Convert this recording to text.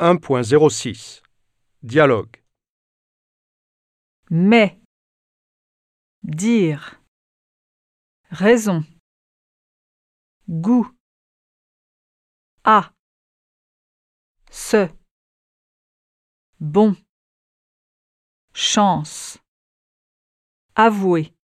1.06 Dialogue Mais. Dire. Raison. Goût. a Ce. Bon. Chance. Avouer.